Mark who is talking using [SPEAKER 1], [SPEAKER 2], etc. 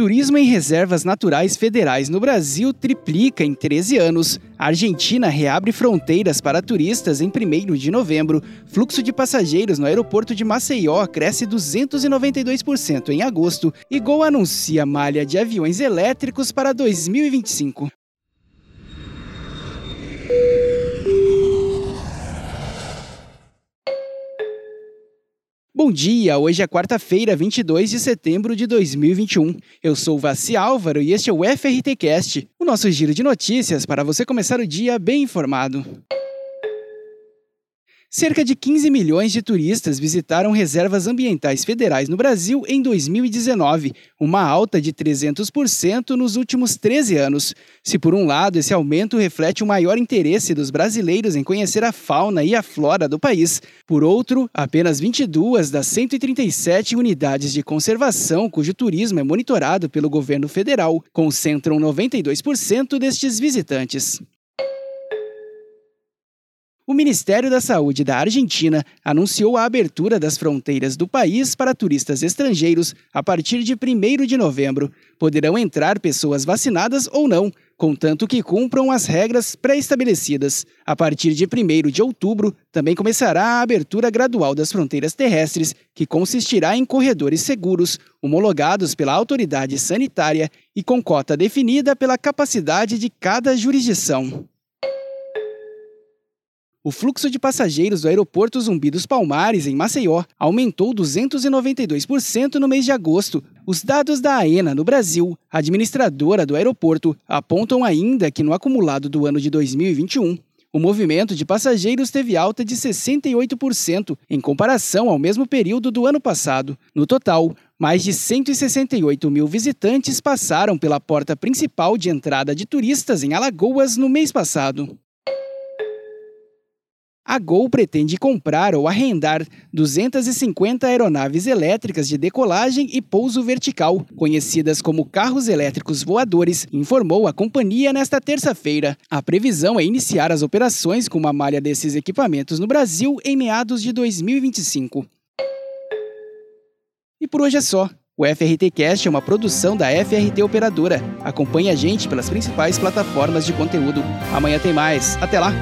[SPEAKER 1] Turismo em reservas naturais federais no Brasil triplica em 13 anos. A Argentina reabre fronteiras para turistas em 1 de novembro. Fluxo de passageiros no aeroporto de Maceió cresce 292% em agosto. E Gol anuncia malha de aviões elétricos para 2025. Bom dia, hoje é quarta-feira, 22 de setembro de 2021. Eu sou Vassi Álvaro e este é o FRTcast, o nosso giro de notícias para você começar o dia bem informado. Cerca de 15 milhões de turistas visitaram reservas ambientais federais no Brasil em 2019, uma alta de 300% nos últimos 13 anos. Se, por um lado, esse aumento reflete o maior interesse dos brasileiros em conhecer a fauna e a flora do país, por outro, apenas 22 das 137 unidades de conservação cujo turismo é monitorado pelo governo federal concentram 92% destes visitantes. O Ministério da Saúde da Argentina anunciou a abertura das fronteiras do país para turistas estrangeiros a partir de 1 de novembro. Poderão entrar pessoas vacinadas ou não, contanto que cumpram as regras pré-estabelecidas. A partir de 1 de outubro, também começará a abertura gradual das fronteiras terrestres, que consistirá em corredores seguros, homologados pela autoridade sanitária e com cota definida pela capacidade de cada jurisdição. O fluxo de passageiros do aeroporto Zumbi dos Palmares, em Maceió, aumentou 292% no mês de agosto. Os dados da AENA no Brasil, administradora do aeroporto, apontam ainda que no acumulado do ano de 2021, o movimento de passageiros teve alta de 68% em comparação ao mesmo período do ano passado. No total, mais de 168 mil visitantes passaram pela porta principal de entrada de turistas em Alagoas no mês passado a Gol pretende comprar ou arrendar 250 aeronaves elétricas de decolagem e pouso vertical, conhecidas como carros elétricos voadores, informou a companhia nesta terça-feira. A previsão é iniciar as operações com uma malha desses equipamentos no Brasil em meados de 2025. E por hoje é só. O FRT Cast é uma produção da FRT Operadora. Acompanhe a gente pelas principais plataformas de conteúdo. Amanhã tem mais. Até lá!